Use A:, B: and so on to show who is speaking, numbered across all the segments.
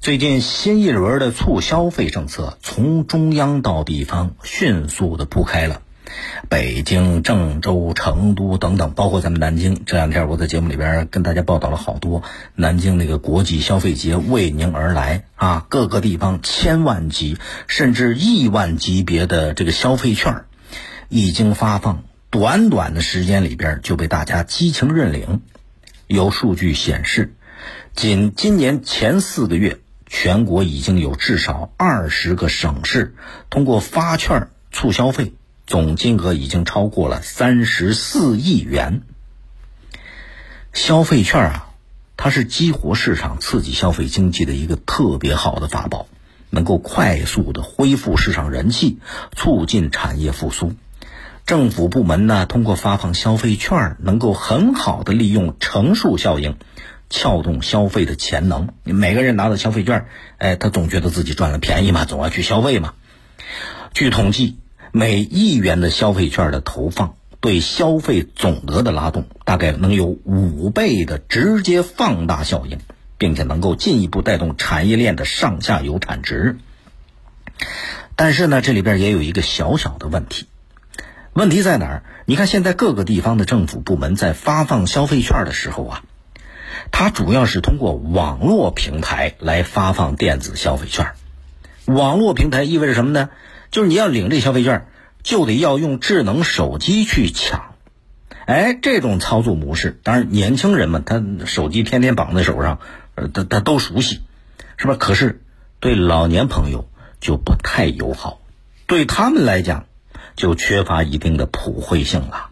A: 最近新一轮的促消费政策从中央到地方迅速的铺开了，北京、郑州、成都等等，包括咱们南京，这两天我在节目里边跟大家报道了好多南京那个国际消费节为您而来啊，各个地方千万级甚至亿万级别的这个消费券已经发放，短短的时间里边就被大家激情认领。有数据显示，仅今年前四个月。全国已经有至少二十个省市通过发券促消费，总金额已经超过了三十四亿元。消费券啊，它是激活市场、刺激消费经济的一个特别好的法宝，能够快速的恢复市场人气，促进产业复苏。政府部门呢，通过发放消费券，能够很好的利用乘数效应。撬动消费的潜能，每个人拿到消费券，哎，他总觉得自己赚了便宜嘛，总要去消费嘛。据统计，每亿元的消费券的投放，对消费总额的拉动，大概能有五倍的直接放大效应，并且能够进一步带动产业链的上下游产值。但是呢，这里边也有一个小小的问题，问题在哪儿？你看现在各个地方的政府部门在发放消费券的时候啊。它主要是通过网络平台来发放电子消费券。网络平台意味着什么呢？就是你要领这消费券，就得要用智能手机去抢。哎，这种操作模式，当然年轻人们他手机天天绑在手上，呃，他他都熟悉，是吧？可是对老年朋友就不太友好，对他们来讲就缺乏一定的普惠性了。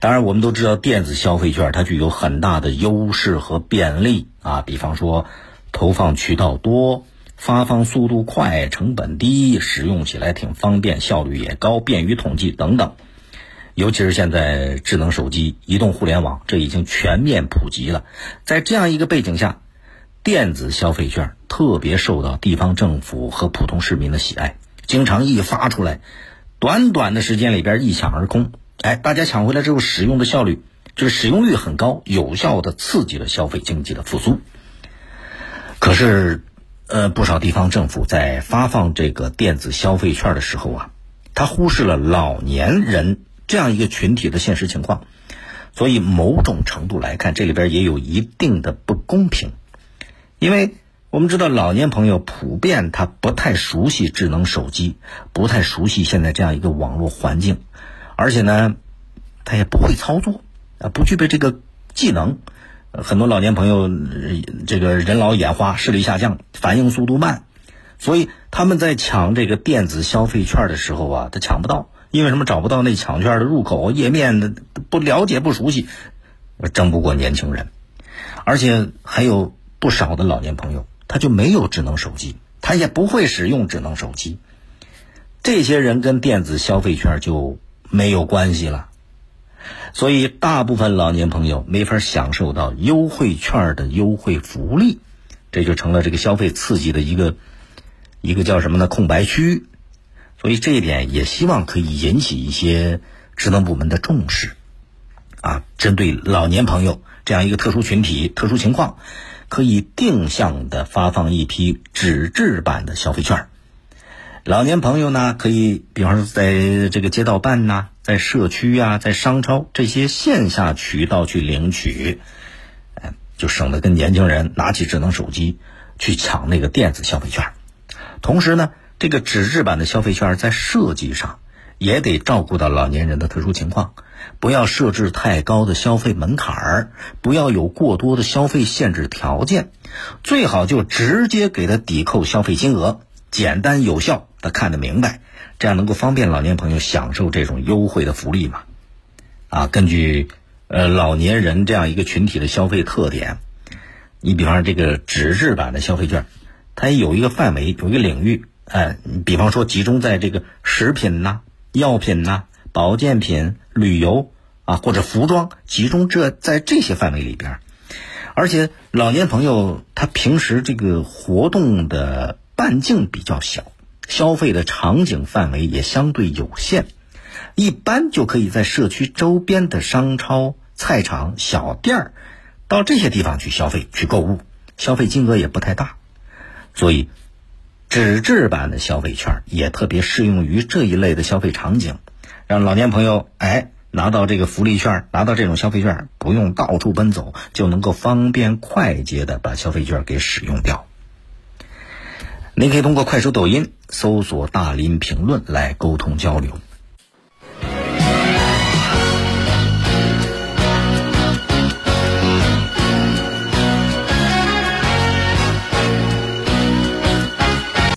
A: 当然，我们都知道电子消费券它具有很大的优势和便利啊，比方说投放渠道多、发放速度快、成本低、使用起来挺方便、效率也高、便于统计等等。尤其是现在智能手机、移动互联网这已经全面普及了，在这样一个背景下，电子消费券特别受到地方政府和普通市民的喜爱，经常一发出来，短短的时间里边一抢而空。哎，大家抢回来之后，使用的效率就是使用率很高，有效的刺激了消费经济的复苏。可是，呃，不少地方政府在发放这个电子消费券的时候啊，他忽视了老年人这样一个群体的现实情况，所以某种程度来看，这里边也有一定的不公平。因为我们知道，老年朋友普遍他不太熟悉智能手机，不太熟悉现在这样一个网络环境。而且呢，他也不会操作，啊，不具备这个技能。很多老年朋友，这个人老眼花，视力下降，反应速度慢，所以他们在抢这个电子消费券的时候啊，他抢不到，因为什么？找不到那抢券的入口页面的，不了解、不熟悉，争不过年轻人。而且还有不少的老年朋友，他就没有智能手机，他也不会使用智能手机。这些人跟电子消费券就。没有关系了，所以大部分老年朋友没法享受到优惠券的优惠福利，这就成了这个消费刺激的一个一个叫什么呢？空白区。所以这一点也希望可以引起一些职能部门的重视，啊，针对老年朋友这样一个特殊群体、特殊情况，可以定向的发放一批纸质版的消费券。老年朋友呢，可以比方说在这个街道办呐，在社区呀，在商超这些线下渠道去领取，哎，就省得跟年轻人拿起智能手机去抢那个电子消费券。同时呢，这个纸质版的消费券在设计上也得照顾到老年人的特殊情况，不要设置太高的消费门槛儿，不要有过多的消费限制条件，最好就直接给他抵扣消费金额。简单有效，他看得明白，这样能够方便老年朋友享受这种优惠的福利嘛？啊，根据呃老年人这样一个群体的消费特点，你比方说这个纸质版的消费券，它有一个范围，有一个领域，哎，比方说集中在这个食品呐、药品呐、保健品、旅游啊或者服装，集中这在这些范围里边，而且老年朋友他平时这个活动的。半径比较小，消费的场景范围也相对有限，一般就可以在社区周边的商超、菜场、小店儿，到这些地方去消费、去购物，消费金额也不太大。所以，纸质版的消费券也特别适用于这一类的消费场景，让老年朋友哎拿到这个福利券，拿到这种消费券，不用到处奔走，就能够方便快捷的把消费券给使用掉。您可以通过快手、抖音搜索“大林评论”来沟通交流。